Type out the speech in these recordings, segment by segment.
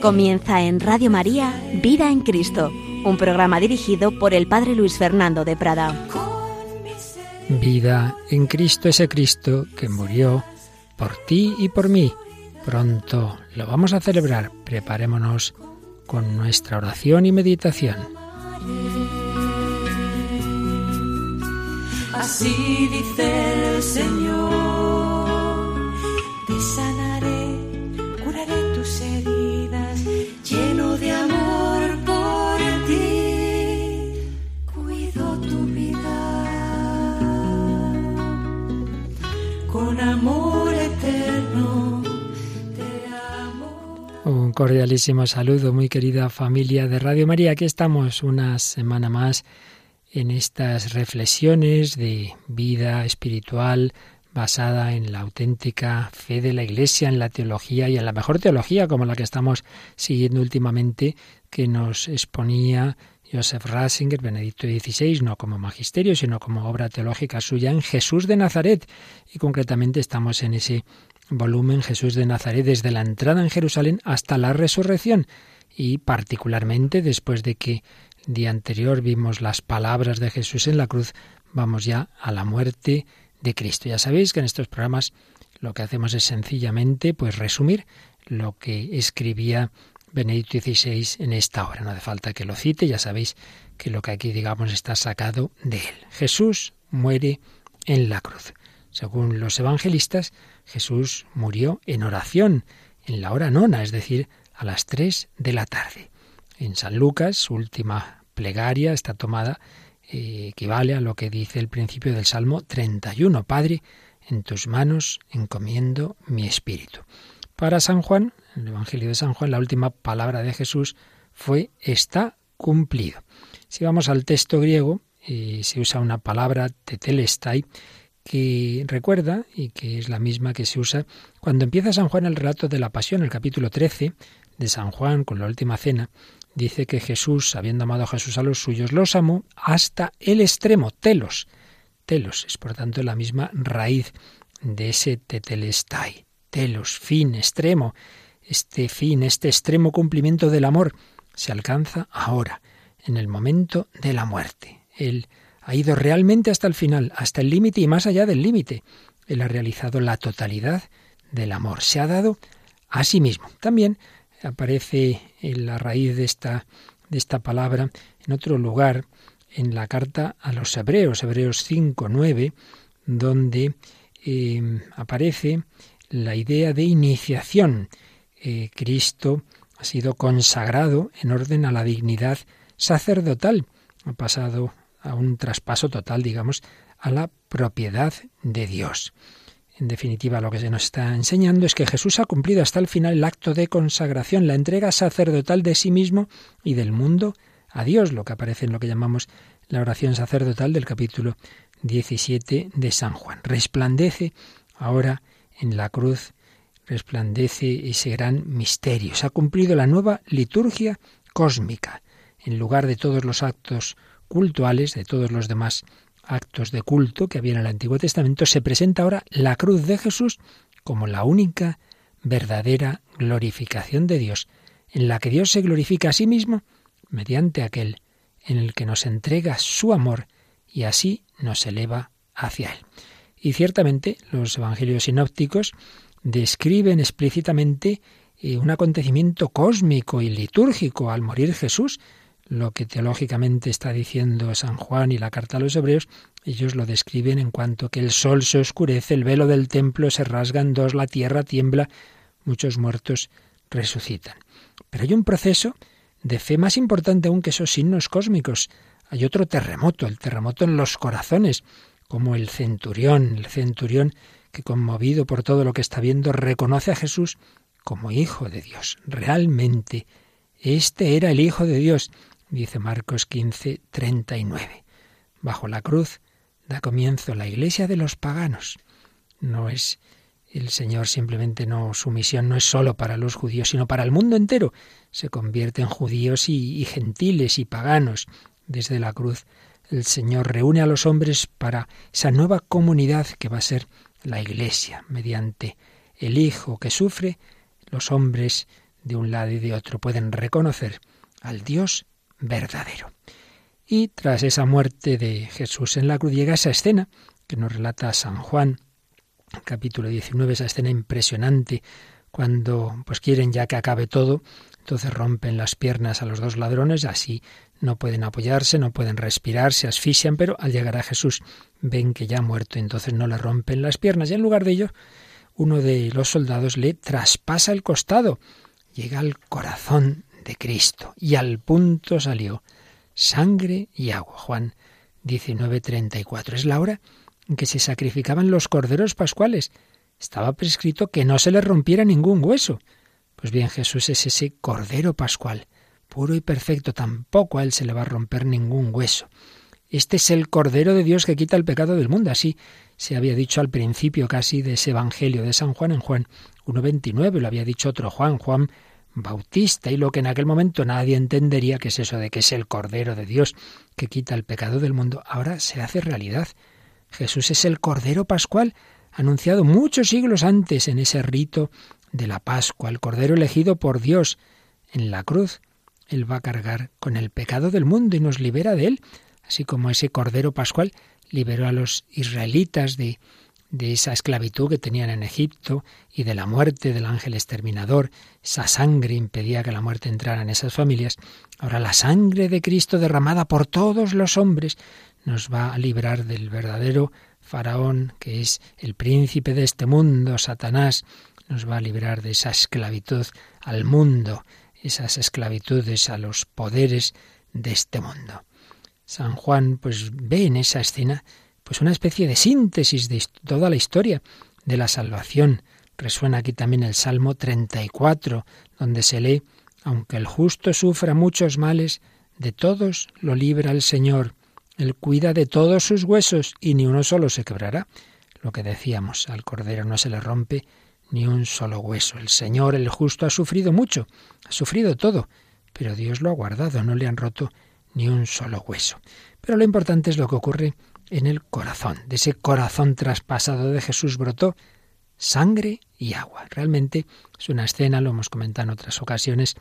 Comienza en Radio María Vida en Cristo, un programa dirigido por el Padre Luis Fernando de Prada. Vida en Cristo ese Cristo que murió por ti y por mí. Pronto lo vamos a celebrar. Preparémonos con nuestra oración y meditación. Así dice el Señor, cordialísimo saludo, muy querida familia de Radio María. Aquí estamos una semana más en estas reflexiones de vida espiritual basada en la auténtica fe de la Iglesia, en la teología y en la mejor teología como la que estamos siguiendo últimamente, que nos exponía Joseph Ratzinger, Benedicto XVI, no como magisterio, sino como obra teológica suya en Jesús de Nazaret. Y concretamente estamos en ese volumen Jesús de Nazaret desde la entrada en Jerusalén hasta la resurrección y particularmente después de que el día anterior vimos las palabras de Jesús en la cruz, vamos ya a la muerte de Cristo. Ya sabéis que en estos programas lo que hacemos es sencillamente pues resumir lo que escribía Benedicto XVI en esta hora. No hace falta que lo cite, ya sabéis que lo que aquí digamos está sacado de él. Jesús muere en la cruz. Según los evangelistas, Jesús murió en oración, en la hora nona, es decir, a las tres de la tarde. En San Lucas, su última plegaria está tomada, eh, equivale a lo que dice el principio del Salmo 31. Padre, en tus manos encomiendo mi espíritu. Para San Juan, en el Evangelio de San Juan, la última palabra de Jesús fue está cumplido. Si vamos al texto griego, eh, se usa una palabra tetelestai que recuerda y que es la misma que se usa cuando empieza San Juan el relato de la pasión, el capítulo 13 de San Juan con la última cena, dice que Jesús, habiendo amado a Jesús a los suyos, los amó hasta el extremo, telos. Telos es por tanto la misma raíz de ese tetelestai. Telos, fin, extremo. Este fin, este extremo cumplimiento del amor se alcanza ahora, en el momento de la muerte. Él ha ido realmente hasta el final, hasta el límite y más allá del límite. Él ha realizado la totalidad del amor. Se ha dado a sí mismo. También aparece en la raíz de esta, de esta palabra en otro lugar, en la carta a los Hebreos, Hebreos 5, 9, donde eh, aparece la idea de iniciación. Eh, Cristo ha sido consagrado en orden a la dignidad sacerdotal. Ha pasado a un traspaso total, digamos, a la propiedad de Dios. En definitiva, lo que se nos está enseñando es que Jesús ha cumplido hasta el final el acto de consagración, la entrega sacerdotal de sí mismo y del mundo a Dios, lo que aparece en lo que llamamos la oración sacerdotal del capítulo 17 de San Juan. Resplandece ahora en la cruz, resplandece ese gran misterio. Se ha cumplido la nueva liturgia cósmica. En lugar de todos los actos cultuales, de todos los demás actos de culto que había en el Antiguo Testamento, se presenta ahora la cruz de Jesús como la única verdadera glorificación de Dios, en la que Dios se glorifica a sí mismo mediante aquel en el que nos entrega su amor y así nos eleva hacia Él. Y ciertamente los evangelios sinópticos describen explícitamente eh, un acontecimiento cósmico y litúrgico al morir Jesús, lo que teológicamente está diciendo San Juan y la carta a los hebreos, ellos lo describen en cuanto que el sol se oscurece, el velo del templo se rasga en dos, la tierra tiembla, muchos muertos resucitan. Pero hay un proceso de fe más importante aún que esos signos cósmicos. Hay otro terremoto, el terremoto en los corazones, como el centurión, el centurión que conmovido por todo lo que está viendo reconoce a Jesús como Hijo de Dios. Realmente, este era el Hijo de Dios dice Marcos 15, 39. Bajo la cruz da comienzo la iglesia de los paganos. No es el Señor simplemente no, su misión no es solo para los judíos, sino para el mundo entero. Se convierte en judíos y, y gentiles y paganos. Desde la cruz el Señor reúne a los hombres para esa nueva comunidad que va a ser la Iglesia, mediante el Hijo que sufre, los hombres de un lado y de otro pueden reconocer al Dios verdadero. Y tras esa muerte de Jesús en la cruz llega esa escena que nos relata San Juan, capítulo 19, esa escena impresionante cuando pues quieren ya que acabe todo, entonces rompen las piernas a los dos ladrones, así no pueden apoyarse, no pueden respirar, se asfixian, pero al llegar a Jesús ven que ya ha muerto, entonces no le rompen las piernas y en lugar de ello uno de los soldados le traspasa el costado, llega al corazón de Cristo y al punto salió sangre y agua. Juan 19:34 es la hora en que se sacrificaban los corderos pascuales. Estaba prescrito que no se le rompiera ningún hueso. Pues bien, Jesús es ese cordero pascual, puro y perfecto, tampoco a él se le va a romper ningún hueso. Este es el Cordero de Dios que quita el pecado del mundo. Así se había dicho al principio casi de ese Evangelio de San Juan en Juan 1.29, lo había dicho otro Juan, Juan Bautista, y lo que en aquel momento nadie entendería que es eso de que es el Cordero de Dios que quita el pecado del mundo, ahora se hace realidad. Jesús es el Cordero Pascual, anunciado muchos siglos antes en ese rito de la Pascua, el Cordero elegido por Dios en la cruz. Él va a cargar con el pecado del mundo y nos libera de él así como ese Cordero Pascual liberó a los israelitas de, de esa esclavitud que tenían en Egipto y de la muerte del ángel exterminador. Esa sangre impedía que la muerte entrara en esas familias. Ahora la sangre de Cristo derramada por todos los hombres nos va a librar del verdadero faraón, que es el príncipe de este mundo, Satanás, nos va a librar de esa esclavitud al mundo, esas esclavitudes a los poderes de este mundo. San Juan pues ve en esa escena pues una especie de síntesis de toda la historia de la salvación. Resuena aquí también el Salmo 34, donde se lee, aunque el justo sufra muchos males, de todos lo libra el Señor. Él cuida de todos sus huesos y ni uno solo se quebrará. Lo que decíamos, al Cordero no se le rompe ni un solo hueso. El Señor, el justo, ha sufrido mucho, ha sufrido todo, pero Dios lo ha guardado, no le han roto ni un solo hueso. Pero lo importante es lo que ocurre en el corazón. De ese corazón traspasado de Jesús brotó sangre y agua. Realmente es una escena, lo hemos comentado en otras ocasiones,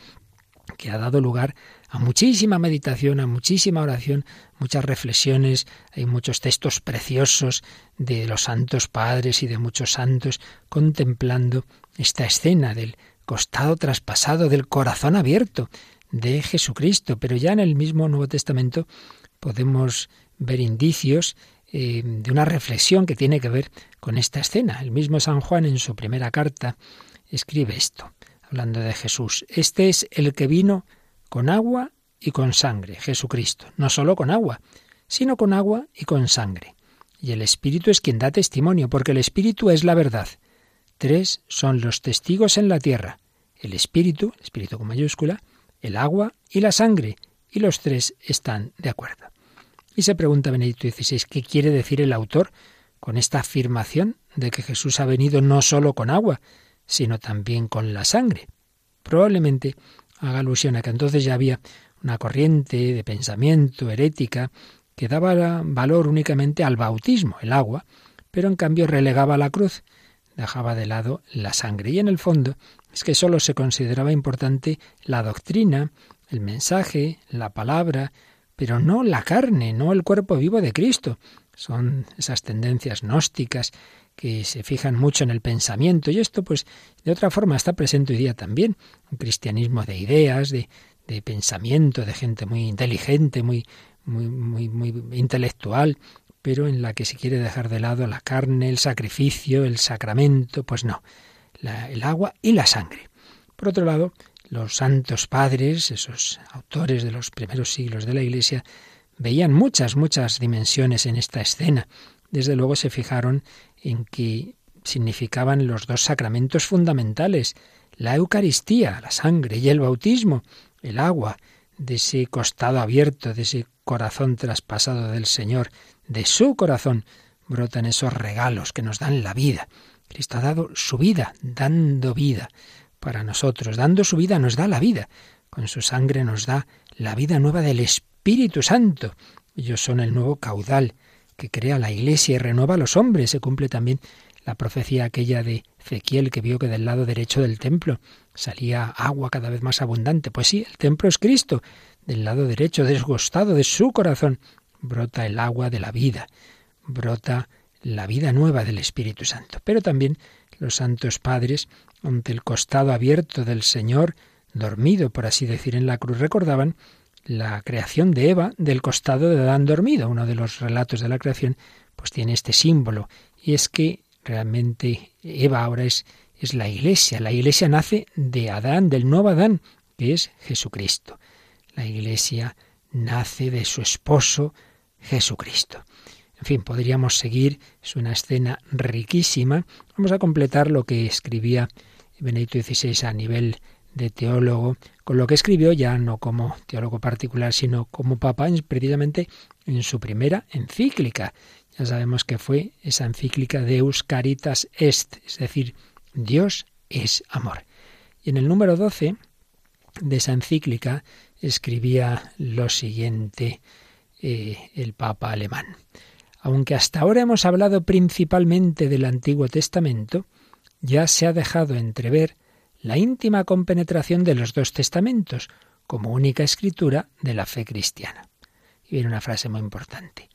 que ha dado lugar a muchísima meditación, a muchísima oración, muchas reflexiones, hay muchos textos preciosos de los santos padres y de muchos santos contemplando esta escena del costado traspasado, del corazón abierto, de Jesucristo. Pero ya en el mismo Nuevo Testamento podemos ver indicios eh, de una reflexión que tiene que ver con esta escena. El mismo San Juan en su primera carta escribe esto, hablando de Jesús. Este es el que vino con agua y con sangre, Jesucristo, no solo con agua, sino con agua y con sangre. Y el Espíritu es quien da testimonio, porque el Espíritu es la verdad. Tres son los testigos en la tierra. El Espíritu, el Espíritu con mayúscula, el agua y la sangre, y los tres están de acuerdo. Y se pregunta Benedicto XVI, ¿qué quiere decir el autor con esta afirmación de que Jesús ha venido no solo con agua, sino también con la sangre? Probablemente haga alusión a que entonces ya había una corriente de pensamiento herética que daba valor únicamente al bautismo, el agua, pero en cambio relegaba la cruz, dejaba de lado la sangre. Y en el fondo es que sólo se consideraba importante la doctrina, el mensaje, la palabra, pero no la carne, no el cuerpo vivo de Cristo. Son esas tendencias gnósticas que se fijan mucho en el pensamiento y esto pues de otra forma está presente hoy día también, un cristianismo de ideas, de, pensamiento, de gente muy inteligente, muy intelectual, pero en la que se quiere dejar de lado la carne, el sacrificio, el sacramento, pues no el agua y la sangre. Por otro lado, los santos padres, esos autores de los primeros siglos de la Iglesia, veían muchas, muchas dimensiones en esta escena. Desde luego se fijaron en que significaban los dos sacramentos fundamentales, la Eucaristía, la sangre, y el bautismo, el agua, de ese costado abierto, de ese corazón traspasado del Señor, de su corazón, brotan esos regalos que nos dan la vida. Cristo ha dado su vida, dando vida para nosotros, dando su vida nos da la vida. Con su sangre nos da la vida nueva del Espíritu Santo. Ellos son el nuevo caudal que crea la Iglesia y renueva a los hombres. Se cumple también la profecía aquella de Ezequiel que vio que del lado derecho del templo salía agua cada vez más abundante. Pues sí, el templo es Cristo. Del lado derecho, desgostado de su corazón, brota el agua de la vida, brota la vida nueva del Espíritu Santo. Pero también los santos padres, ante el costado abierto del Señor, dormido, por así decir, en la cruz, recordaban la creación de Eva del costado de Adán dormido. Uno de los relatos de la creación pues tiene este símbolo y es que realmente Eva ahora es, es la iglesia. La iglesia nace de Adán, del nuevo Adán, que es Jesucristo. La iglesia nace de su esposo Jesucristo. En fin, podríamos seguir, es una escena riquísima. Vamos a completar lo que escribía Benedicto XVI a nivel de teólogo, con lo que escribió ya no como teólogo particular, sino como papa, precisamente en su primera encíclica. Ya sabemos que fue esa encíclica Deus Caritas Est, es decir, Dios es amor. Y en el número 12 de esa encíclica escribía lo siguiente eh, el Papa alemán. Aunque hasta ahora hemos hablado principalmente del Antiguo Testamento, ya se ha dejado entrever la íntima compenetración de los dos testamentos como única escritura de la fe cristiana. Y viene una frase muy importante.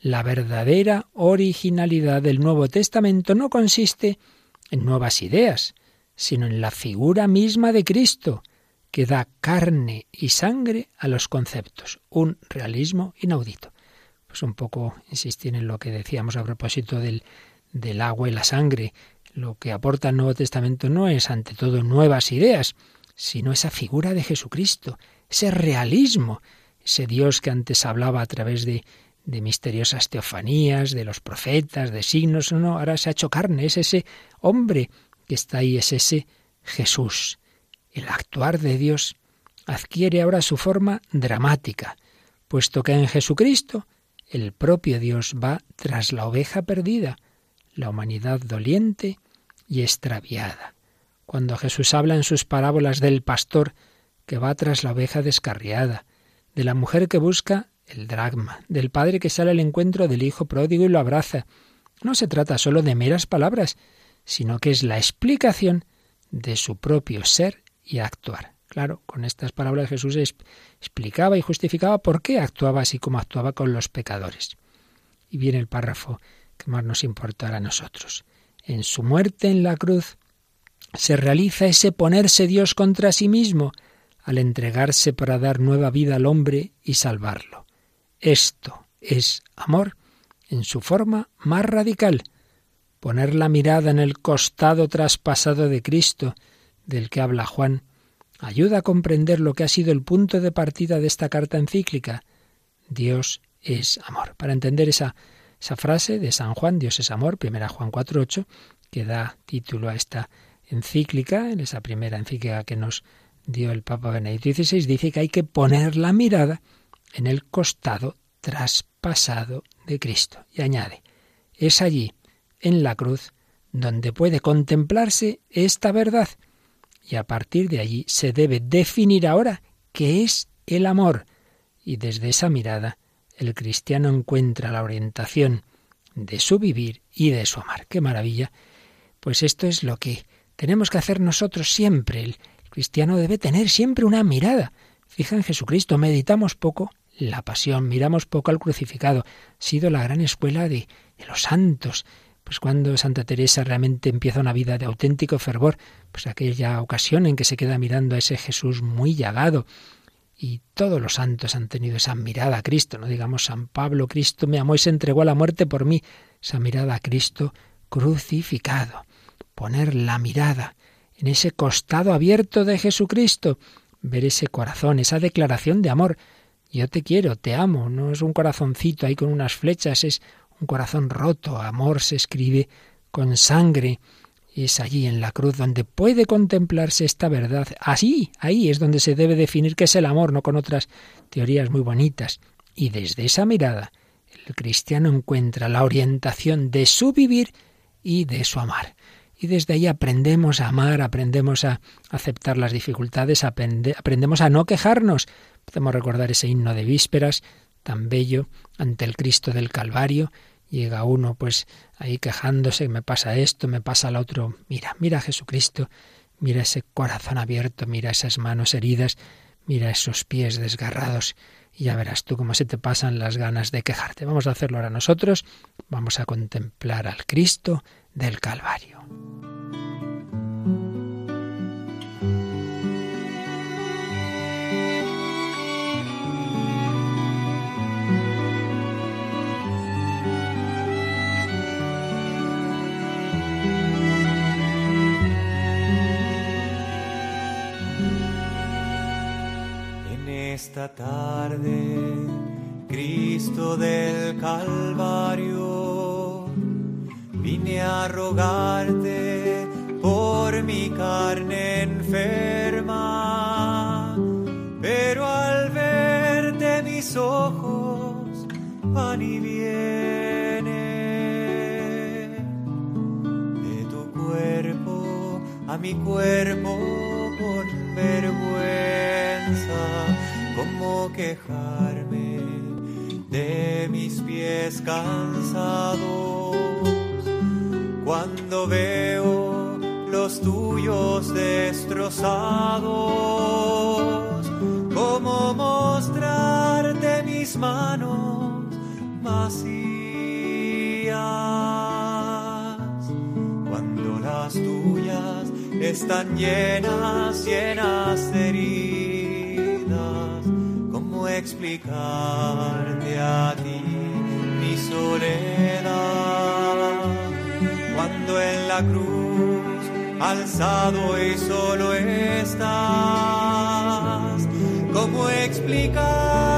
La verdadera originalidad del Nuevo Testamento no consiste en nuevas ideas, sino en la figura misma de Cristo, que da carne y sangre a los conceptos, un realismo inaudito. Pues un poco insistir en lo que decíamos a propósito del, del agua y la sangre. Lo que aporta el Nuevo Testamento no es ante todo nuevas ideas, sino esa figura de Jesucristo, ese realismo, ese Dios que antes hablaba a través de de misteriosas teofanías, de los profetas, de signos, no, ahora se ha hecho carne, es ese hombre que está ahí, es ese Jesús. El actuar de Dios adquiere ahora su forma dramática, puesto que en Jesucristo el propio Dios va tras la oveja perdida, la humanidad doliente y extraviada. Cuando Jesús habla en sus parábolas del pastor que va tras la oveja descarriada, de la mujer que busca el dragma, del padre que sale al encuentro del hijo pródigo y lo abraza. No se trata solo de meras palabras, sino que es la explicación de su propio ser y actuar. Claro, con estas palabras Jesús explicaba y justificaba por qué actuaba así como actuaba con los pecadores. Y viene el párrafo que más nos importará a nosotros. En su muerte en la cruz se realiza ese ponerse Dios contra sí mismo al entregarse para dar nueva vida al hombre y salvarlo. Esto es amor en su forma más radical. Poner la mirada en el costado traspasado de Cristo, del que habla Juan, ayuda a comprender lo que ha sido el punto de partida de esta carta encíclica. Dios es amor. Para entender esa, esa frase de San Juan, Dios es amor, primera Juan 4.8, que da título a esta encíclica, en esa primera encíclica que nos dio el Papa Benedicto XVI, dice que hay que poner la mirada en el costado traspasado de Cristo. Y añade, es allí, en la cruz, donde puede contemplarse esta verdad. Y a partir de allí se debe definir ahora qué es el amor. Y desde esa mirada el cristiano encuentra la orientación de su vivir y de su amar. ¡Qué maravilla! Pues esto es lo que tenemos que hacer nosotros siempre. El cristiano debe tener siempre una mirada. Fija en Jesucristo, meditamos poco la pasión, miramos poco al crucificado. Ha sido la gran escuela de, de los santos. Pues cuando Santa Teresa realmente empieza una vida de auténtico fervor, pues aquella ocasión en que se queda mirando a ese Jesús muy llagado. Y todos los santos han tenido esa mirada a Cristo, no digamos San Pablo, Cristo me amó y se entregó a la muerte por mí, esa mirada a Cristo crucificado. Poner la mirada en ese costado abierto de Jesucristo, ver ese corazón, esa declaración de amor, yo te quiero, te amo. No es un corazoncito ahí con unas flechas, es un corazón roto. Amor se escribe con sangre. Es allí en la cruz donde puede contemplarse esta verdad. Así, ahí es donde se debe definir qué es el amor, no con otras teorías muy bonitas. Y desde esa mirada, el cristiano encuentra la orientación de su vivir y de su amar. Y desde ahí aprendemos a amar, aprendemos a aceptar las dificultades, aprendemos a no quejarnos, Podemos recordar ese himno de vísperas tan bello ante el Cristo del Calvario llega uno pues ahí quejándose, me pasa esto, me pasa lo otro. Mira, mira a Jesucristo, mira ese corazón abierto, mira esas manos heridas, mira esos pies desgarrados y ya verás tú cómo se te pasan las ganas de quejarte. Vamos a hacerlo ahora nosotros, vamos a contemplar al Cristo del Calvario. Esta tarde, Cristo del Calvario, vine a rogarte por mi carne enferma, pero al verte mis ojos van y vienen de tu cuerpo a mi cuerpo con vergüenza quejarme de mis pies cansados cuando veo los tuyos destrozados. Cómo mostrarte mis manos vacías cuando las tuyas están llenas, llenas de heridas explicarte a ti mi soledad cuando en la cruz alzado y solo estás. ¿Cómo explicarte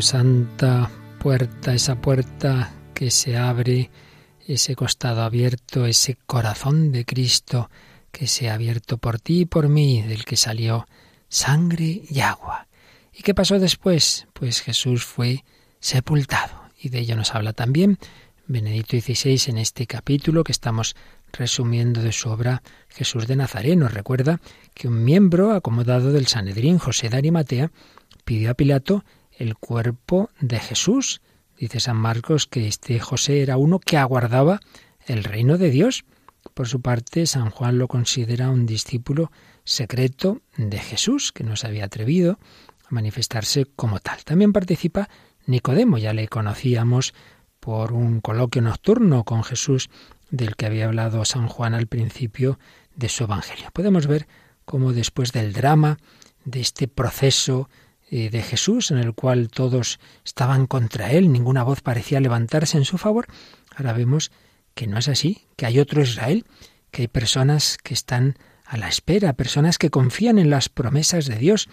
Santa puerta, esa puerta que se abre, ese costado abierto, ese corazón de Cristo que se ha abierto por ti y por mí, del que salió sangre y agua. ¿Y qué pasó después? Pues Jesús fue sepultado. Y de ello nos habla también Benedicto XVI en este capítulo que estamos resumiendo de su obra Jesús de Nazaret. Nos recuerda que un miembro acomodado del Sanedrín, José de Arimatea, pidió a Pilato el cuerpo de Jesús. Dice San Marcos que este José era uno que aguardaba el reino de Dios. Por su parte, San Juan lo considera un discípulo secreto de Jesús, que no se había atrevido a manifestarse como tal. También participa Nicodemo, ya le conocíamos por un coloquio nocturno con Jesús del que había hablado San Juan al principio de su Evangelio. Podemos ver cómo después del drama, de este proceso de Jesús en el cual todos estaban contra él, ninguna voz parecía levantarse en su favor, Ahora vemos que no es así, que hay otro Israel, que hay personas que están a la espera, personas que confían en las promesas de Dios,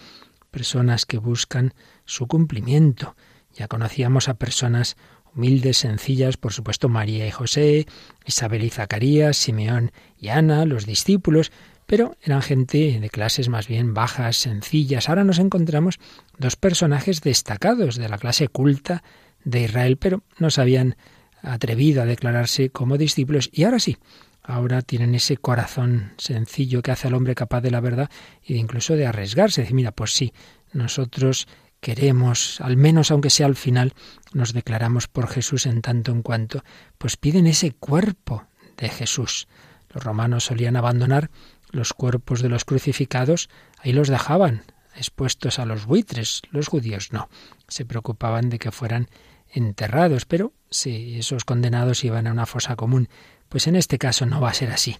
personas que buscan su cumplimiento. Ya conocíamos a personas humildes, sencillas, por supuesto María y José, Isabel y Zacarías, Simeón y Ana, los discípulos, pero eran gente de clases más bien bajas, sencillas. Ahora nos encontramos dos personajes destacados de la clase culta de Israel, pero no se habían atrevido a declararse como discípulos y ahora sí, ahora tienen ese corazón sencillo que hace al hombre capaz de la verdad de incluso de arriesgarse. Decir, mira, pues sí, nosotros queremos, al menos aunque sea al final, nos declaramos por Jesús en tanto en cuanto, pues piden ese cuerpo de Jesús. Los romanos solían abandonar los cuerpos de los crucificados, ahí los dejaban, expuestos a los buitres. Los judíos no, se preocupaban de que fueran enterrados, pero si esos condenados iban a una fosa común, pues en este caso no va a ser así.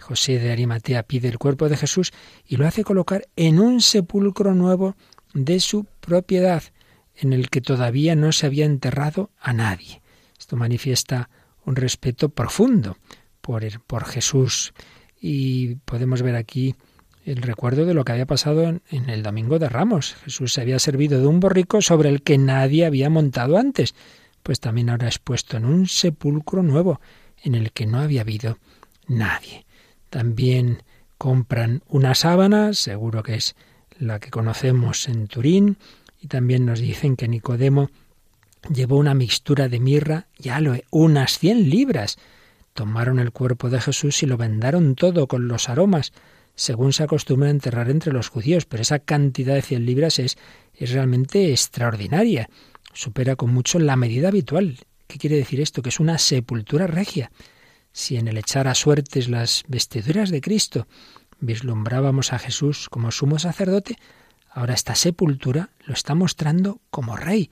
José de Arimatea pide el cuerpo de Jesús y lo hace colocar en un sepulcro nuevo de su propiedad, en el que todavía no se había enterrado a nadie. Esto manifiesta un respeto profundo por, por Jesús y podemos ver aquí el recuerdo de lo que había pasado en, en, el Domingo de Ramos. Jesús se había servido de un borrico sobre el que nadie había montado antes, pues también ahora es puesto en un sepulcro nuevo en el que no había habido nadie. También compran una sábana, seguro que es la que conocemos en Turín, y también nos dicen que Nicodemo llevó una mixtura de mirra y aloe, unas cien libras. Tomaron el cuerpo de Jesús y lo vendaron todo con los aromas, según se acostumbra enterrar entre los judíos, pero esa cantidad de cien libras es, es realmente extraordinaria, supera con mucho la medida habitual. ¿Qué quiere decir esto? Que es una sepultura regia. Si en el echar a suertes las vestiduras de Cristo vislumbrábamos a Jesús como sumo sacerdote, ahora esta sepultura lo está mostrando como rey,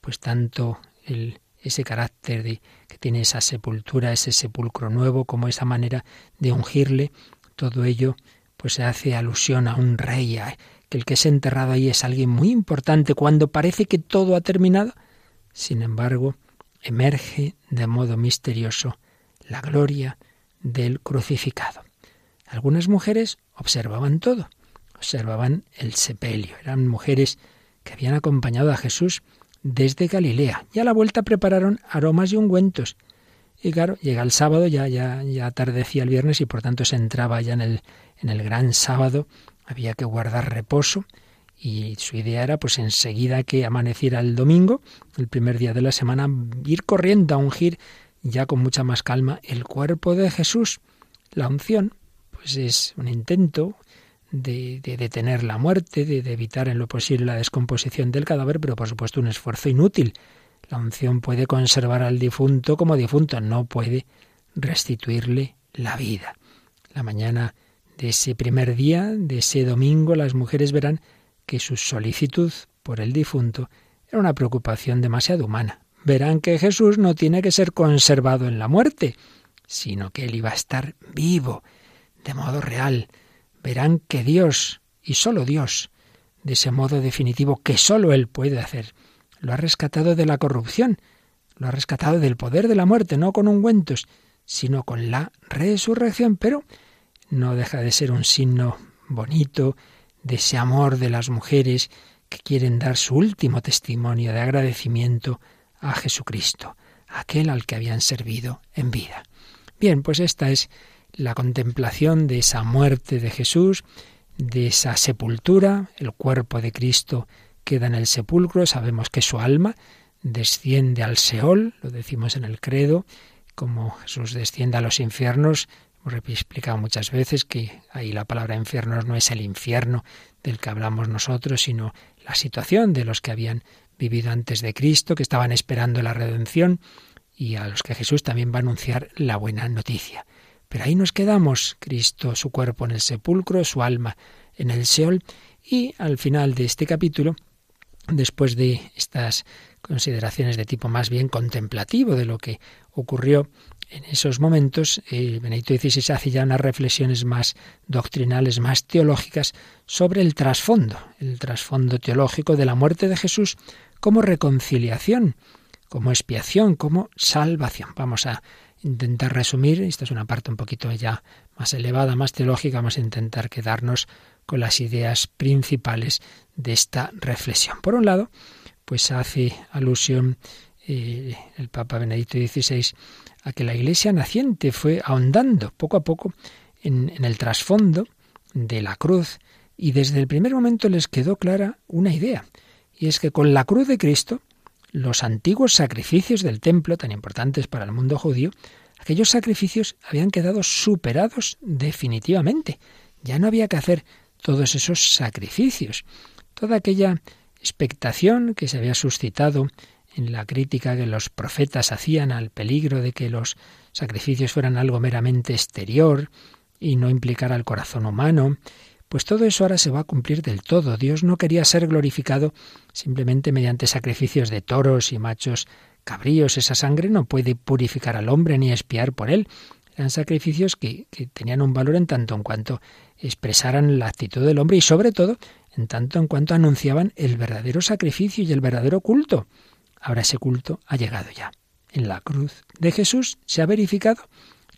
pues tanto el, ese carácter de, que tiene esa sepultura, ese sepulcro nuevo, como esa manera de ungirle, todo ello pues se hace alusión a un rey, que el que es enterrado ahí es alguien muy importante cuando parece que todo ha terminado. Sin embargo, emerge de modo misterioso la gloria del crucificado. Algunas mujeres observaban todo, observaban el sepelio. Eran mujeres que habían acompañado a Jesús desde Galilea y a la vuelta prepararon aromas y ungüentos. Y claro, llega el sábado, ya, ya, ya atardecía el viernes y por tanto se entraba ya en el, en el gran sábado, había que guardar reposo y su idea era pues enseguida que amaneciera el domingo, el primer día de la semana, ir corriendo a ungir ya con mucha más calma el cuerpo de Jesús. La unción pues es un intento de, detener la muerte, de, de, evitar en lo posible la descomposición del cadáver, pero por supuesto un esfuerzo inútil. La unción puede conservar al difunto como difunto, no puede restituirle la vida. La mañana de ese primer día, de ese domingo, las mujeres verán que su solicitud por el difunto era una preocupación demasiado humana. Verán que Jesús no tiene que ser conservado en la muerte, sino que él iba a estar vivo, de modo real. Verán que Dios, y sólo Dios, de ese modo definitivo que sólo Él puede hacer, lo ha rescatado de la corrupción, lo ha rescatado del poder de la muerte, no con ungüentos, sino con la resurrección, pero no deja de ser un signo bonito de ese amor de las mujeres que quieren dar su último testimonio de agradecimiento a Jesucristo, aquel al que habían servido en vida. Bien, pues esta es la contemplación de esa muerte de Jesús, de esa sepultura, el cuerpo de Cristo queda en el sepulcro, sabemos que su alma desciende al Seol, lo decimos en el credo, como Jesús desciende a los infiernos, hemos explicado muchas veces que ahí la palabra infiernos no es el infierno del que hablamos nosotros, sino la situación de los que habían vivido antes de Cristo, que estaban esperando la redención y a los que Jesús también va a anunciar la buena noticia. Pero ahí nos quedamos, Cristo, su cuerpo en el sepulcro, su alma en el Seol, y al final de este capítulo, después de estas consideraciones de tipo más bien contemplativo de lo que ocurrió en esos momentos, el Benedicto XVI hace ya unas reflexiones más doctrinales, más teológicas sobre el trasfondo, el trasfondo teológico de la muerte de Jesús como reconciliación como expiación, como salvación. Vamos a intentar resumir, esta es una parte un poquito ya más elevada, más teológica, vamos a intentar quedarnos con las ideas principales de esta reflexión. Por un lado, pues hace alusión eh, el Papa Benedicto XVI a que la Iglesia naciente fue ahondando poco a poco en, en el trasfondo de la cruz y desde el primer momento les quedó clara una idea, y es que con la cruz de Cristo los antiguos sacrificios del templo, tan importantes para el mundo judío, aquellos sacrificios habían quedado superados definitivamente. Ya no había que hacer todos esos sacrificios. Toda aquella expectación que se había suscitado en la crítica que los profetas hacían al peligro de que los sacrificios fueran algo meramente exterior y no implicara el corazón humano, pues todo eso ahora se va a cumplir del todo. Dios no quería ser glorificado simplemente mediante sacrificios de toros y machos cabríos. Esa sangre no puede purificar al hombre ni espiar por él. Eran sacrificios que, que tenían un valor en tanto en cuanto expresaran la actitud del hombre y sobre todo en tanto en cuanto anunciaban el verdadero sacrificio y el verdadero culto. Ahora ese culto ha llegado ya. En la cruz de Jesús se ha verificado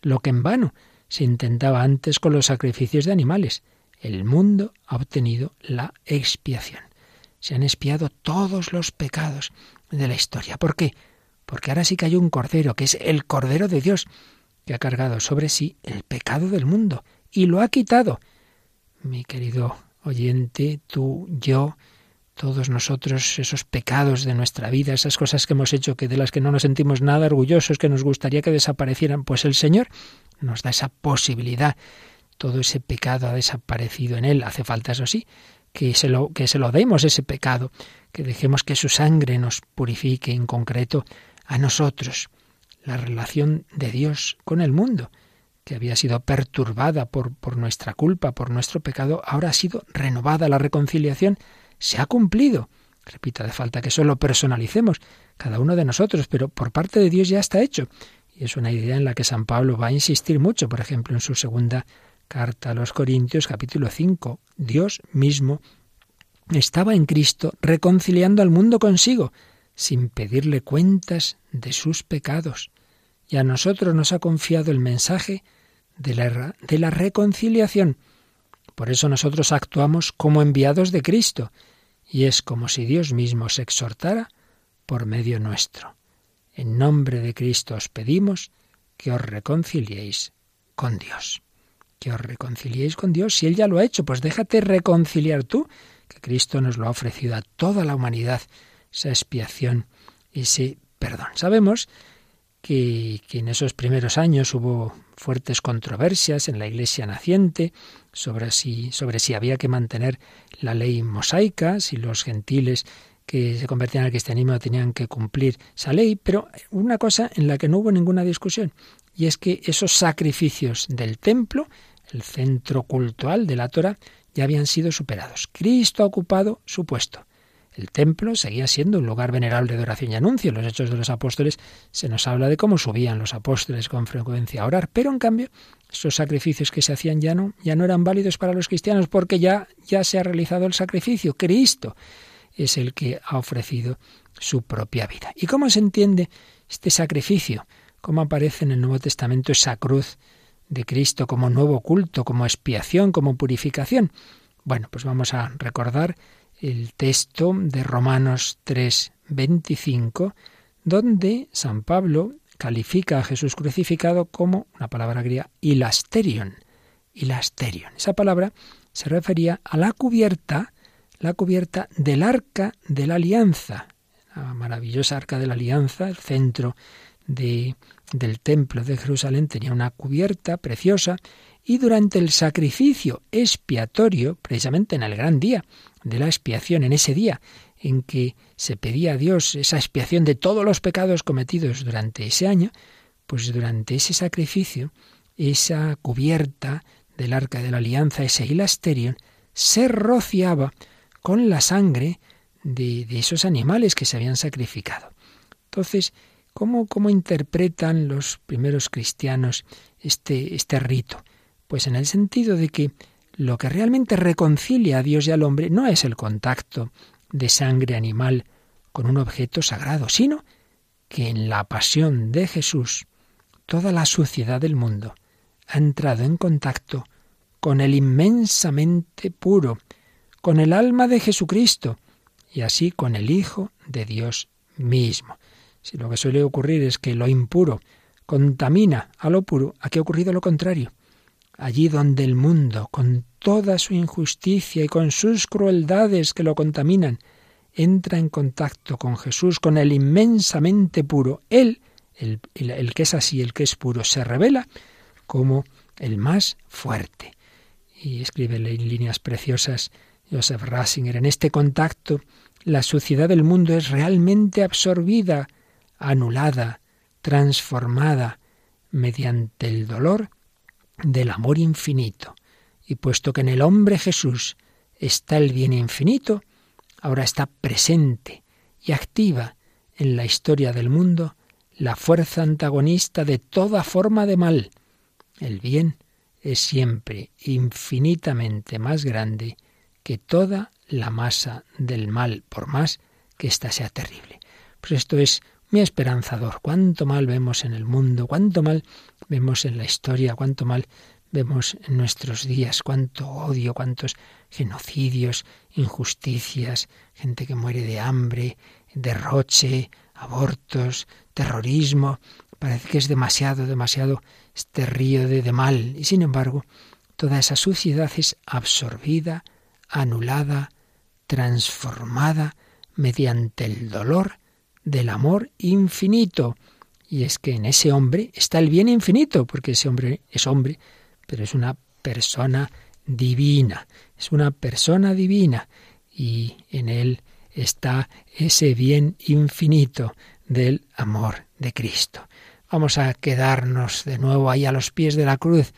lo que en vano se intentaba antes con los sacrificios de animales el mundo ha obtenido la expiación. Se han expiado todos los pecados de la historia. ¿Por qué? Porque ahora sí que hay un cordero, que es el cordero de Dios, que ha cargado sobre sí el pecado del mundo y lo ha quitado. Mi querido oyente, tú, yo, todos nosotros, esos pecados de nuestra vida, esas cosas que hemos hecho que de las que no nos sentimos nada orgullosos, que nos gustaría que desaparecieran, pues el Señor nos da esa posibilidad todo ese pecado ha desaparecido en él. Hace falta, eso sí, que se lo, que se lo demos ese pecado, que dejemos que su sangre nos purifique en concreto a nosotros. La relación de Dios con el mundo, que había sido perturbada por, por nuestra culpa, por nuestro pecado, ahora ha sido renovada. La reconciliación se ha cumplido. Repito, hace falta que eso lo personalicemos, cada uno de nosotros, pero por parte de Dios ya está hecho. Y es una idea en la que San Pablo va a insistir mucho, por ejemplo, en su segunda Carta a los Corintios capítulo 5. Dios mismo estaba en Cristo reconciliando al mundo consigo, sin pedirle cuentas de sus pecados. Y a nosotros nos ha confiado el mensaje de la, de la reconciliación. Por eso nosotros actuamos como enviados de Cristo, y es como si Dios mismo se exhortara por medio nuestro. En nombre de Cristo os pedimos que os reconciliéis con Dios que os reconciliéis con Dios. Si Él ya lo ha hecho, pues déjate reconciliar tú, que Cristo nos lo ha ofrecido a toda la humanidad, esa expiación, ese perdón. Sabemos que, que, en esos primeros años hubo fuertes controversias en la Iglesia naciente sobre si, sobre si había que mantener la ley mosaica, si los gentiles que se convertían al cristianismo tenían que cumplir esa ley, pero una cosa en la que no hubo ninguna discusión, y es que esos sacrificios del templo el centro cultural de la Torah, ya habían sido superados. Cristo ha ocupado su puesto. El templo seguía siendo un lugar venerable de oración y anuncio. En los Hechos de los Apóstoles se nos habla de cómo subían los apóstoles con frecuencia a orar, pero en cambio esos sacrificios que se hacían ya no, ya no eran válidos para los cristianos porque ya, ya se ha realizado el sacrificio. Cristo es el que ha ofrecido su propia vida. ¿Y cómo se entiende este sacrificio? ¿Cómo aparece en el Nuevo Testamento esa cruz de Cristo como nuevo culto, como expiación, como purificación. Bueno, pues vamos a recordar el texto de Romanos 3, 25, donde San Pablo califica a Jesús crucificado como una palabra griega ilasterion. Ilasterion. Esa palabra se refería a la cubierta, la cubierta del arca de la alianza, la maravillosa arca de la alianza, el centro de del templo de Jerusalén tenía una cubierta preciosa y durante el sacrificio expiatorio, precisamente en el gran día de la expiación, en ese día en que se pedía a Dios esa expiación de todos los pecados cometidos durante ese año, pues durante ese sacrificio, esa cubierta del arca de la alianza, ese hilasterion, se rociaba con la sangre de, de esos animales que se habían sacrificado. Entonces, ¿Cómo, ¿Cómo, interpretan los primeros cristianos este, este rito? Pues en el sentido de que lo que realmente reconcilia a Dios y al hombre no es el contacto de sangre animal con un objeto sagrado, sino que en la pasión de Jesús toda la suciedad del mundo ha entrado en contacto con el inmensamente puro, con el alma de Jesucristo y así con el Hijo de Dios mismo. Si lo que suele ocurrir es que lo impuro contamina a lo puro, aquí ha ocurrido lo contrario. Allí donde el mundo, con toda su injusticia y con sus crueldades que lo contaminan, entra en contacto con Jesús, con el inmensamente puro, Él, el, el, que es así, el que es puro, se revela como el más fuerte. Y escribe en líneas preciosas Joseph Rasinger, en este contacto la suciedad del mundo es realmente absorbida, anulada, transformada mediante el dolor del amor infinito. Y puesto que en el hombre Jesús está el bien infinito, ahora está presente y activa en la historia del mundo la fuerza antagonista de toda forma de mal. El bien es siempre infinitamente más grande que toda la masa del mal, por más que ésta sea terrible. Pues esto es muy esperanzador. Cuánto mal vemos en el mundo, cuánto mal vemos en la historia, cuánto mal vemos en nuestros días, cuánto odio, cuántos genocidios, injusticias, gente que muere de hambre, derroche, abortos, terrorismo. Parece que es demasiado, demasiado este río de, de mal. Y sin embargo, toda esa suciedad es absorbida, anulada, transformada mediante el dolor del amor infinito. Y es que en ese hombre está el bien infinito, porque ese hombre es hombre, pero es una persona divina, es una persona divina, y en él está ese bien infinito del amor de Cristo. Vamos a quedarnos de nuevo ahí a los pies de la cruz.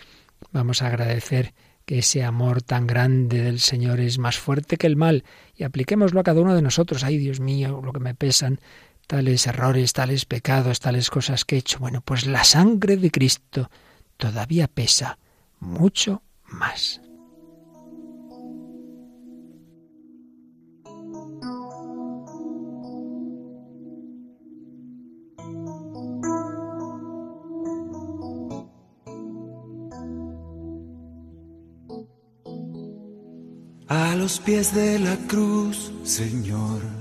Vamos a agradecer que ese amor tan grande del Señor es más fuerte que el mal y apliquémoslo a cada uno de nosotros. Ay, Dios mío, lo que me pesan tales errores, tales pecados, tales cosas que he hecho. Bueno, pues la sangre de Cristo todavía pesa mucho más. A los pies de la cruz, Señor.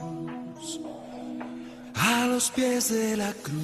A los pies de la cruz.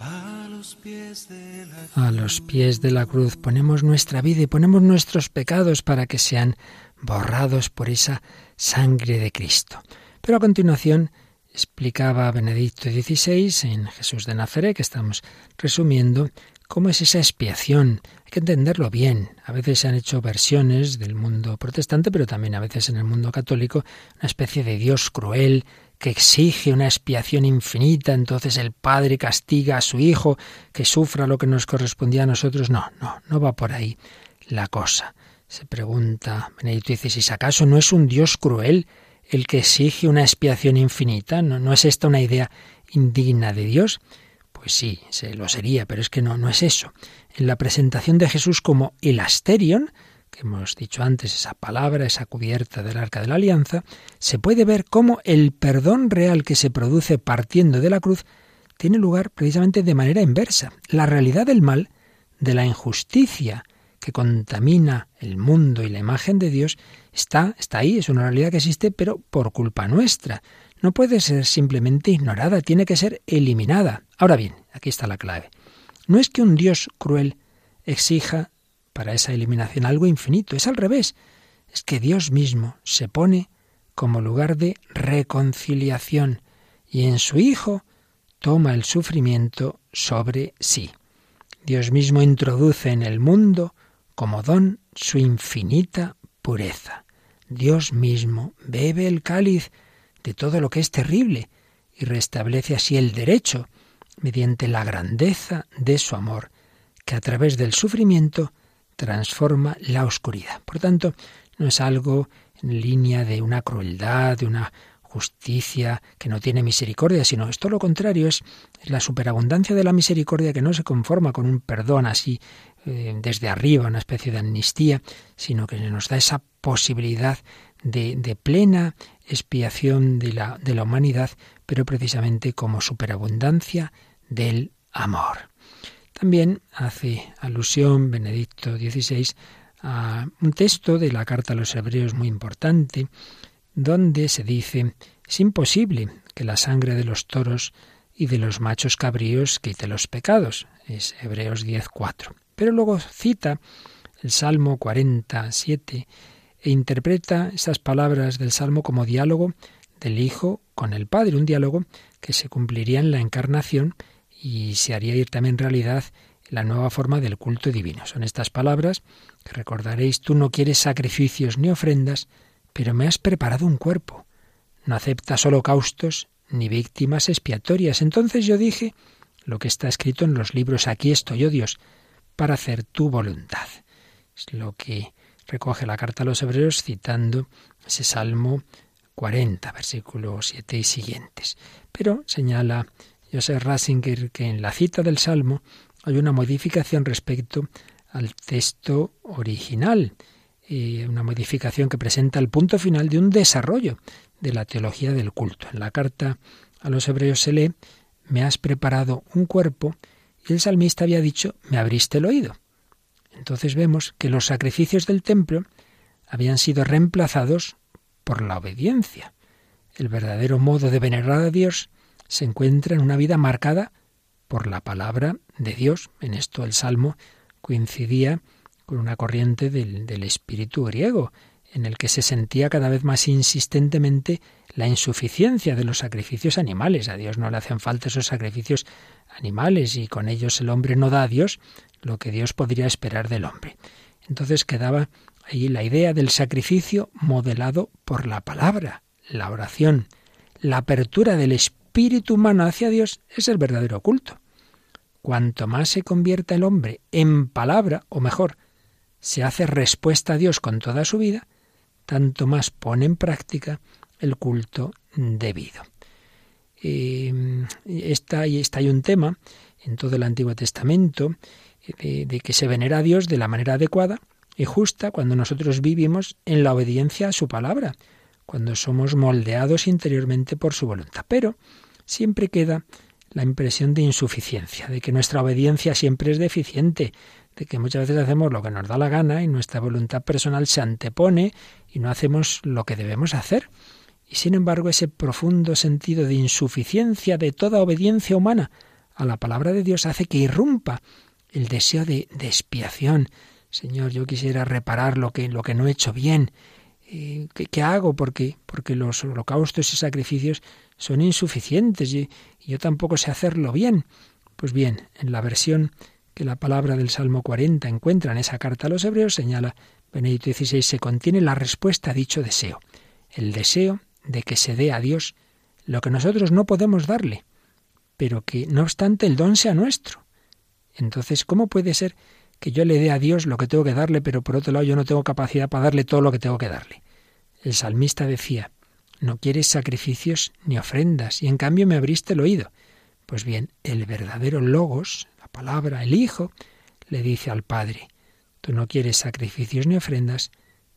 A los pies de la cruz. A los pies de la cruz ponemos nuestra vida y ponemos nuestros pecados para que sean borrados por esa sangre de Cristo. Pero a continuación explicaba Benedicto XVI en Jesús de Nazaret, que estamos resumiendo, cómo es esa expiación. Hay que entenderlo bien. A veces se han hecho versiones del mundo protestante, pero también a veces en el mundo católico, una especie de Dios cruel que exige una expiación infinita, entonces el Padre castiga a su Hijo que sufra lo que nos correspondía a nosotros. No, no, no va por ahí la cosa. Se pregunta Benedicto XVI, ¿acaso no es un Dios cruel el que exige una expiación infinita? ¿No, no es esta una idea indigna de Dios? Pues sí, se lo sería, pero es que no, no es eso. En la presentación de Jesús como el Asterion, que hemos dicho antes, esa palabra, esa cubierta del arca de la alianza, se puede ver cómo el perdón real que se produce partiendo de la cruz tiene lugar precisamente de manera inversa. La realidad del mal, de la injusticia que contamina el mundo y la imagen de Dios, está, está ahí, es una realidad que existe, pero por culpa nuestra. No puede ser simplemente ignorada, tiene que ser eliminada. Ahora bien, aquí está la clave. No es que un Dios cruel exija para esa eliminación algo infinito, es al revés. Es que Dios mismo se pone como lugar de reconciliación y en su Hijo toma el sufrimiento sobre sí. Dios mismo introduce en el mundo como don su infinita pureza. Dios mismo bebe el cáliz de todo lo que es terrible y restablece así el derecho mediante la grandeza de su amor, que a través del sufrimiento transforma la oscuridad. Por tanto, no es algo en línea de una crueldad, de una justicia que no tiene misericordia, sino es todo lo contrario, es la superabundancia de la misericordia que no se conforma con un perdón así eh, desde arriba, una especie de amnistía, sino que nos da esa posibilidad de, de plena expiación de la, de la humanidad, pero precisamente como superabundancia del amor. También hace alusión Benedicto XVI a un texto de la carta a los hebreos muy importante, donde se dice, es imposible que la sangre de los toros y de los machos cabríos quite los pecados. Es Hebreos 10.4. Pero luego cita el Salmo 47 interpreta estas palabras del Salmo como diálogo del Hijo con el Padre, un diálogo que se cumpliría en la encarnación y se haría ir también realidad la nueva forma del culto divino. Son estas palabras que recordaréis, tú no quieres sacrificios ni ofrendas, pero me has preparado un cuerpo. No aceptas holocaustos ni víctimas expiatorias. Entonces yo dije lo que está escrito en los libros, aquí estoy, oh Dios, para hacer tu voluntad. Es lo que recoge la carta a los hebreos citando ese Salmo 40, versículo 7 y siguientes. Pero señala Joseph Ratzinger que en la cita del Salmo hay una modificación respecto al texto original, y una modificación que presenta el punto final de un desarrollo de la teología del culto. En la carta a los hebreos se lee, me has preparado un cuerpo, y el salmista había dicho, me abriste el oído. Entonces vemos que los sacrificios del templo habían sido reemplazados por la obediencia. El verdadero modo de venerar a Dios se encuentra en una vida marcada por la palabra de Dios. En esto el Salmo coincidía con una corriente del, del espíritu griego, en el que se sentía cada vez más insistentemente la insuficiencia de los sacrificios animales. A Dios no le hacen falta esos sacrificios animales y con ellos el hombre no da a Dios lo que Dios podría esperar del hombre. Entonces quedaba ahí la idea del sacrificio modelado por la palabra, la oración. La apertura del espíritu humano hacia Dios es el verdadero culto. Cuanto más se convierta el hombre en palabra, o mejor, se hace respuesta a Dios con toda su vida, tanto más pone en práctica el culto debido. Eh, está, está hay un tema en todo el Antiguo Testamento de, que se venera a Dios de la manera adecuada y justa cuando nosotros vivimos en la obediencia a su palabra, cuando somos moldeados interiormente por su voluntad. Pero siempre queda la impresión de insuficiencia, de que nuestra obediencia siempre es deficiente, de que muchas veces hacemos lo que nos da la gana y nuestra voluntad personal se antepone y no hacemos lo que debemos hacer. Y sin embargo ese profundo sentido de insuficiencia de toda obediencia humana a la palabra de Dios hace que irrumpa el deseo de, de expiación, Señor, yo quisiera reparar lo que, lo que no he hecho bien. Eh, ¿Qué, ¿Qué, hago? Porque, porque los holocaustos y sacrificios son insuficientes y, y yo tampoco sé hacerlo bien. Pues bien, en la versión que la palabra del Salmo 40 encuentra en esa carta a los hebreos, señala Benedicto XVI, se contiene la respuesta a dicho deseo. El deseo de que se dé a Dios lo que nosotros no podemos darle, pero que no obstante el don sea nuestro. Entonces, ¿cómo puede ser que yo le dé a Dios lo que tengo que darle, pero por otro lado yo no tengo capacidad para darle todo lo que tengo que darle. El salmista decía, no quieres sacrificios ni ofrendas, y en cambio me abriste el oído. Pues bien, el verdadero logos, la palabra, el Hijo, le dice al Padre, tú no quieres sacrificios ni ofrendas,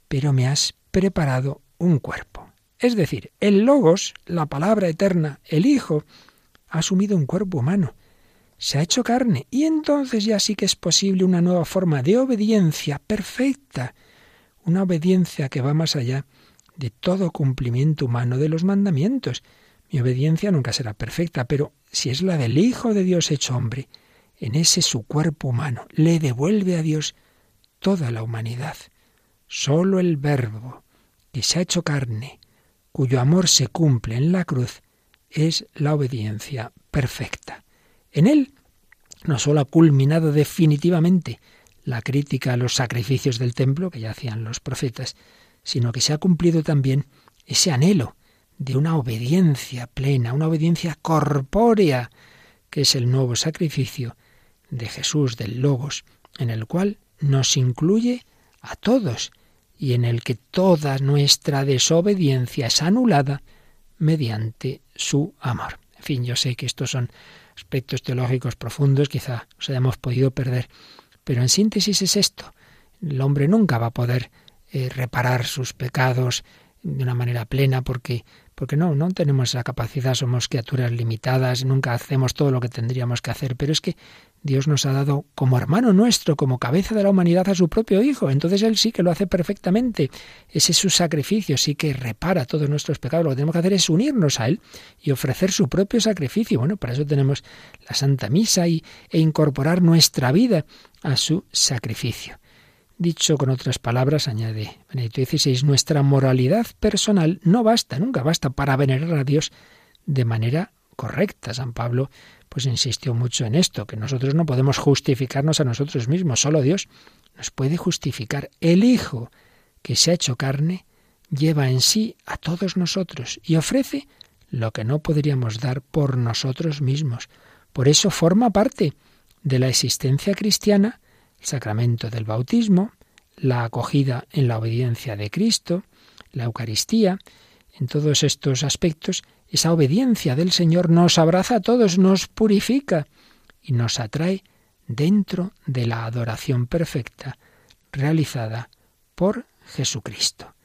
pero me has preparado un cuerpo. Es decir, el logos, la palabra eterna, el Hijo, ha asumido un cuerpo humano, se ha hecho carne y entonces ya sí que es posible una nueva forma de obediencia perfecta, una obediencia que va más allá de todo cumplimiento humano de los mandamientos. Mi obediencia nunca será perfecta, pero si es la del Hijo de Dios hecho hombre, en ese su cuerpo humano, le devuelve a Dios toda la humanidad. Solo el Verbo, que se ha hecho carne, cuyo amor se cumple en la cruz, es la obediencia perfecta. En él no solo ha culminado definitivamente la crítica a los sacrificios del templo que ya hacían los profetas, sino que se ha cumplido también ese anhelo de una obediencia plena, una obediencia corpórea, que es el nuevo sacrificio de Jesús, del Logos, en el cual nos incluye a todos y en el que toda nuestra desobediencia es anulada mediante su amor. En fin, yo sé que estos son aspectos teológicos profundos quizá os hayamos podido perder. Pero en síntesis es esto. El hombre nunca va a poder eh, reparar sus pecados de una manera plena porque porque no, no tenemos esa capacidad, somos criaturas limitadas, nunca hacemos todo lo que tendríamos que hacer, pero es que Dios nos ha dado como hermano nuestro, como cabeza de la humanidad a su propio Hijo, entonces Él sí que lo hace perfectamente, ese es su sacrificio, sí que repara todos nuestros pecados, lo que tenemos que hacer es unirnos a Él y ofrecer su propio sacrificio, bueno, para eso tenemos la Santa Misa y, e incorporar nuestra vida a su sacrificio. Dicho con otras palabras, añade Benedicto XVI, nuestra moralidad personal no basta, nunca basta para venerar a Dios de manera correcta. San Pablo pues insistió mucho en esto, que nosotros no podemos justificarnos a nosotros mismos, solo Dios nos puede justificar. El Hijo que se ha hecho carne lleva en sí a todos nosotros y ofrece lo que no podríamos dar por nosotros mismos. Por eso forma parte de la existencia cristiana el sacramento del bautismo, la acogida en la obediencia de Cristo, la Eucaristía, en todos estos aspectos, esa obediencia del Señor nos abraza a todos, nos purifica y nos atrae dentro de la adoración perfecta realizada por Jesucristo.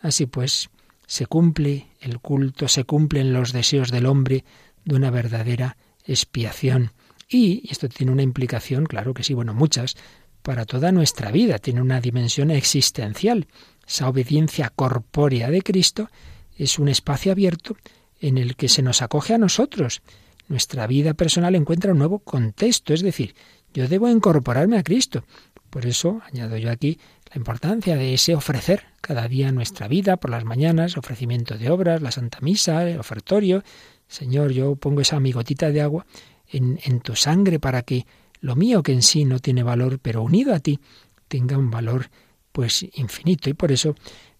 Así pues, se cumple el culto, se cumplen los deseos del hombre de una verdadera expiación y esto tiene una implicación, claro que sí, bueno, muchas, para toda nuestra vida, tiene una dimensión existencial. Esa obediencia corpórea de Cristo es un espacio abierto en el que se nos acoge a nosotros. nuestra vida personal encuentra un nuevo contexto, es decir, yo debo incorporarme a Cristo. Por eso añado yo aquí la importancia de ese ofrecer cada día nuestra vida por las mañanas, ofrecimiento de obras, la Santa Misa, el ofertorio. Señor, yo pongo esa amigotita de agua en, en tu sangre para que lo mío que en sí no tiene valor, pero unido a ti, tenga un valor pues infinito. Y por eso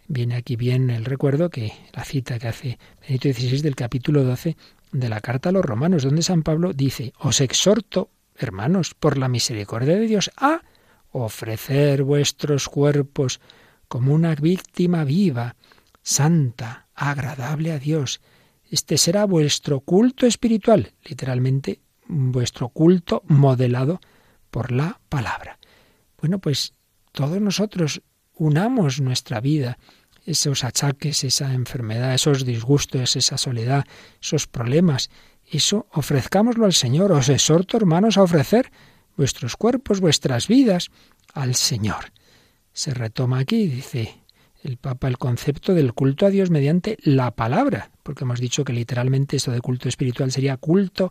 viene aquí bien el recuerdo que la cita que hace Benito XVI del capítulo 12 de la carta a los romanos, donde San Pablo dice, os exhorto, hermanos, por la misericordia de Dios, a ofrecer vuestros cuerpos como una víctima viva, santa, agradable a Dios. Este será vuestro culto espiritual, literalmente vuestro culto modelado por la palabra. Bueno, pues todos nosotros unamos nuestra vida, esos achaques, esa enfermedad, esos disgustos, esa soledad, esos problemas, eso ofrezcámoslo al Señor. Os exhorto, hermanos, a ofrecer vuestros cuerpos, vuestras vidas al Señor. Se retoma aquí, dice el Papa, el concepto del culto a Dios mediante la palabra, porque hemos dicho que literalmente esto de culto espiritual sería culto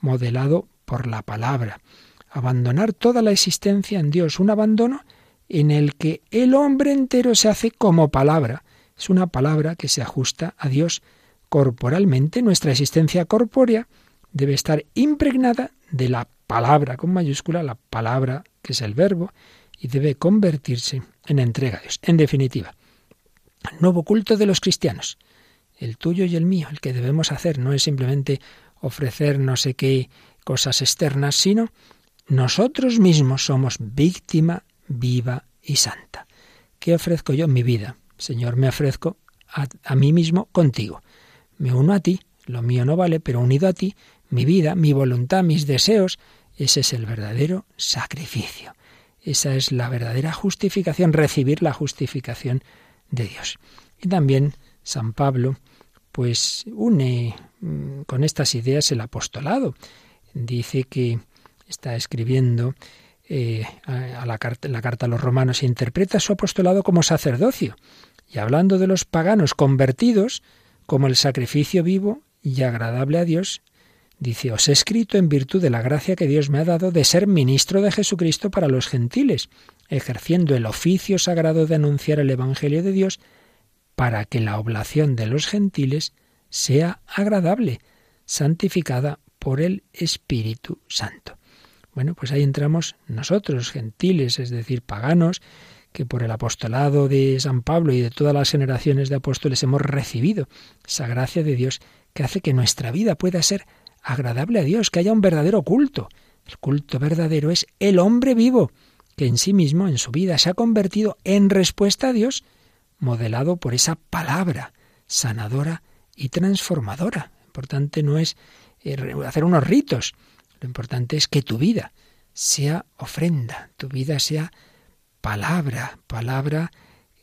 modelado por la palabra. Abandonar toda la existencia en Dios, un abandono en el que el hombre entero se hace como palabra. Es una palabra que se ajusta a Dios corporalmente. Nuestra existencia corpórea debe estar impregnada de la palabra con mayúscula, la palabra que es el verbo, y debe convertirse en entrega a Dios. En definitiva, el nuevo culto de los cristianos, el tuyo y el mío, el que debemos hacer, no es simplemente ofrecer no sé qué cosas externas, sino nosotros mismos somos víctima viva y santa. ¿Qué ofrezco yo? Mi vida. Señor, me ofrezco a, mí mismo contigo. Me uno a ti, lo mío no vale, pero unido a ti, mi vida, mi voluntad, mis deseos, ese es el verdadero sacrificio. Esa es la verdadera justificación, recibir la justificación de Dios. Y también San Pablo, pues une mm, con estas ideas el apostolado. Dice que está escribiendo eh, a la carta, la carta a los romanos, interpreta su apostolado como sacerdocio, y hablando de los paganos convertidos como el sacrificio vivo y agradable a Dios, dice, os he escrito en virtud de la gracia que Dios me ha dado de ser ministro de Jesucristo para los gentiles, ejerciendo el oficio sagrado de anunciar el Evangelio de Dios, para que la oblación de los gentiles sea agradable, santificada por el Espíritu Santo. Bueno, pues ahí entramos nosotros, gentiles, es decir, paganos, que por el apostolado de San Pablo y de todas las generaciones de apóstoles hemos recibido esa gracia de Dios que hace que nuestra vida pueda ser agradable a Dios, que haya un verdadero culto. El culto verdadero es el hombre vivo, que en sí mismo, en su vida, se ha convertido en respuesta a Dios, modelado por esa palabra sanadora y transformadora. Importante no es eh, hacer unos ritos, lo importante es que tu vida sea ofrenda, tu vida sea palabra, palabra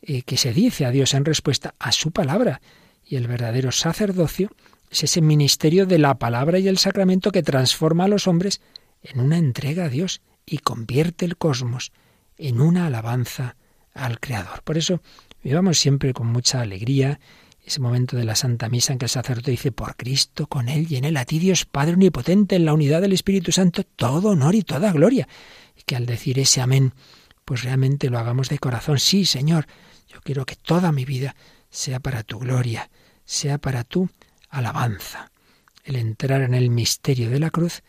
eh, que se dice a Dios en respuesta a su palabra. Y el verdadero sacerdocio es ese ministerio de la palabra y el sacramento que transforma a los hombres en una entrega a Dios y convierte el cosmos en una alabanza al Creador. Por eso vivamos siempre con mucha alegría ese momento de la Santa Misa en que el sacerdote dice, por Cristo, con Él y en Él, a ti Dios Padre Omnipotente, en la unidad del Espíritu Santo, todo honor y toda gloria. Y que al decir ese amén, pues realmente lo hagamos de corazón. Sí, Señor, yo quiero que toda mi vida sea para tu gloria, sea para tu alabanza. El entrar en el misterio de la cruz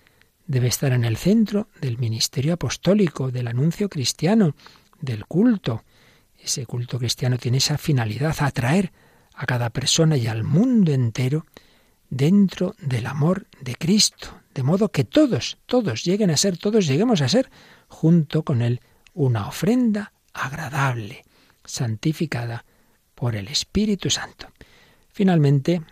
debe estar en el centro del ministerio apostólico, del anuncio cristiano, del culto. Ese culto cristiano tiene esa finalidad, atraer a cada persona y al mundo entero dentro del amor de Cristo, de modo que todos, todos lleguen a ser, todos lleguemos a ser, junto con Él, una ofrenda agradable, santificada por el Espíritu Santo. Finalmente,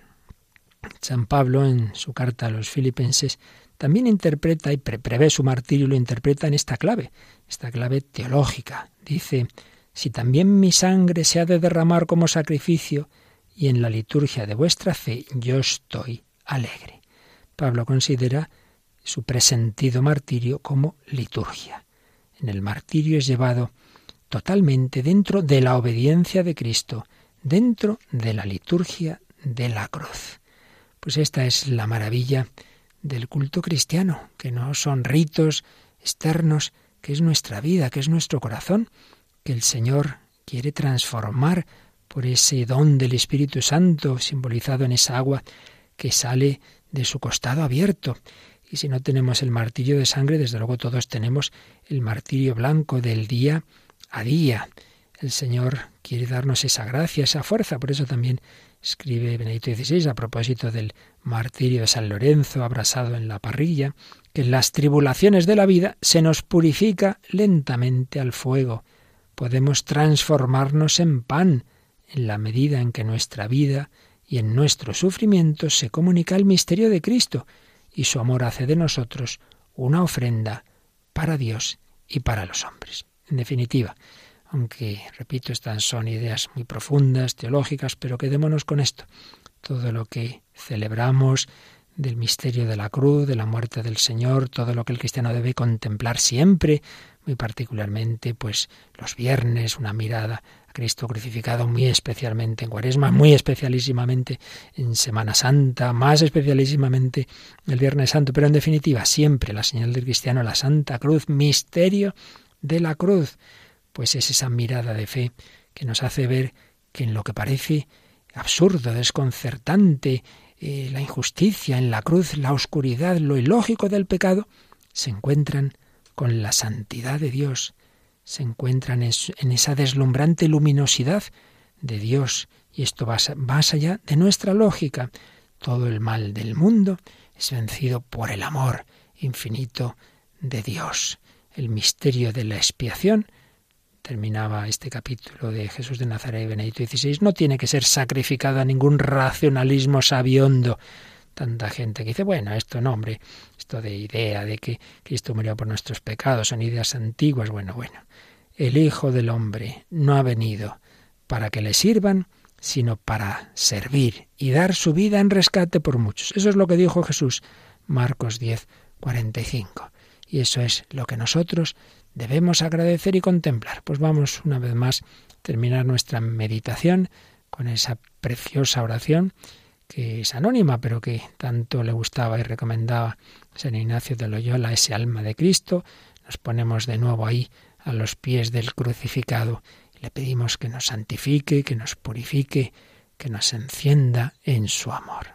San Pablo, en su carta a los filipenses, también interpreta y prevé su martirio, lo interpreta en esta clave, esta clave teológica. Dice, si también mi sangre se ha de derramar como sacrificio, y en la liturgia de vuestra fe yo estoy alegre. Pablo considera su presentido martirio como liturgia. En el martirio es llevado totalmente dentro de la obediencia de Cristo, dentro de la liturgia de la cruz. Pues esta es la maravilla del culto cristiano, que no son ritos externos, que es nuestra vida, que es nuestro corazón, que el Señor quiere transformar por ese don del Espíritu Santo simbolizado en esa agua que sale de su costado abierto. Y si no tenemos el martirio de sangre, desde luego todos tenemos el martirio blanco del día a día. El Señor quiere darnos esa gracia, esa fuerza. Por eso también escribe Benedicto XVI a propósito del martirio de San Lorenzo abrasado en la parrilla, que en las tribulaciones de la vida se nos purifica lentamente al fuego. Podemos transformarnos en pan en la medida en que nuestra vida y en nuestro sufrimiento se comunica el misterio de Cristo y su amor hace de nosotros una ofrenda para Dios y para los hombres. En definitiva, aunque, repito, estas son ideas muy profundas, teológicas, pero quedémonos con esto. Todo lo que celebramos del misterio de la cruz, de la muerte del Señor, todo lo que el cristiano debe contemplar siempre, muy particularmente, pues los viernes, una mirada a Cristo crucificado, muy especialmente en Cuaresma, muy especialísimamente en Semana Santa, más especialísimamente el Viernes Santo, pero en definitiva, siempre la señal del cristiano, la Santa Cruz, misterio de la cruz pues es esa mirada de fe que nos hace ver que en lo que parece absurdo, desconcertante, eh, la injusticia en la cruz, la oscuridad, lo ilógico del pecado, se encuentran con la santidad de Dios, se encuentran en, esa deslumbrante luminosidad de Dios. Y esto va más allá de nuestra lógica. Todo el mal del mundo es vencido por el amor infinito de Dios. El misterio de la expiación terminaba este capítulo de Jesús de Nazaret y Benedicto XVI, no tiene que ser sacrificado a ningún racionalismo sabiondo. Tanta gente que dice, bueno, esto no, hombre, esto de idea de que Cristo murió por nuestros pecados, son ideas antiguas. Bueno, bueno, el Hijo del Hombre no ha venido para que le sirvan, sino para servir y dar su vida en rescate por muchos. Eso es lo que dijo Jesús, Marcos 10, 45. Y eso es lo que nosotros debemos agradecer y contemplar. Pues vamos una vez más a terminar nuestra meditación con esa preciosa oración que es anónima, pero que tanto le gustaba y recomendaba San Ignacio de Loyola, ese alma de Cristo. Nos ponemos de nuevo ahí a los pies del crucificado y le pedimos que nos santifique, que nos purifique, que nos encienda en su amor.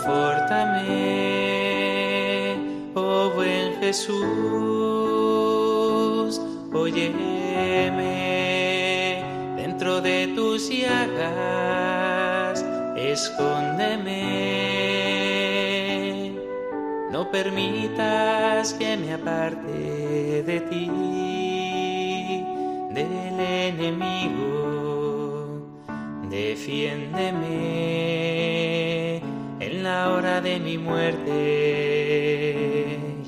confórtame, oh buen Jesús, óyeme, dentro de tus llagas, escóndeme, no permitas que me aparte de ti, del enemigo, defiéndeme la hora de mi muerte,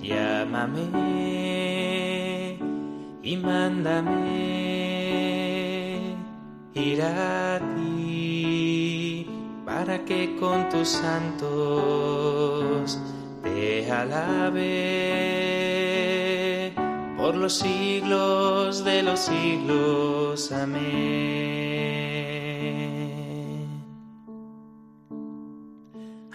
llámame y mándame ir a ti para que con tus santos te alabe por los siglos de los siglos. Amén.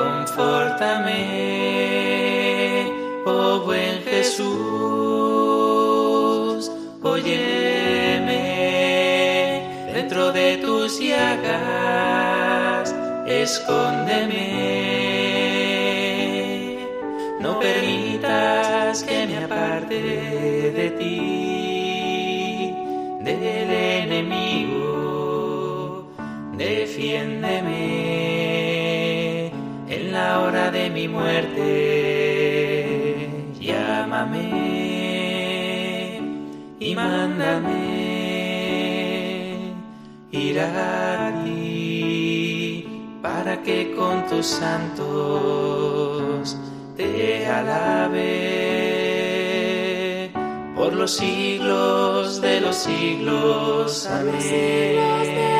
confórtame, oh buen Jesús, óyeme dentro de tus llagas escóndeme, no permitas que me aparte de ti, muerte, llámame y mándame ir a ti para que con tus santos te alabe por los siglos de los siglos. Amén.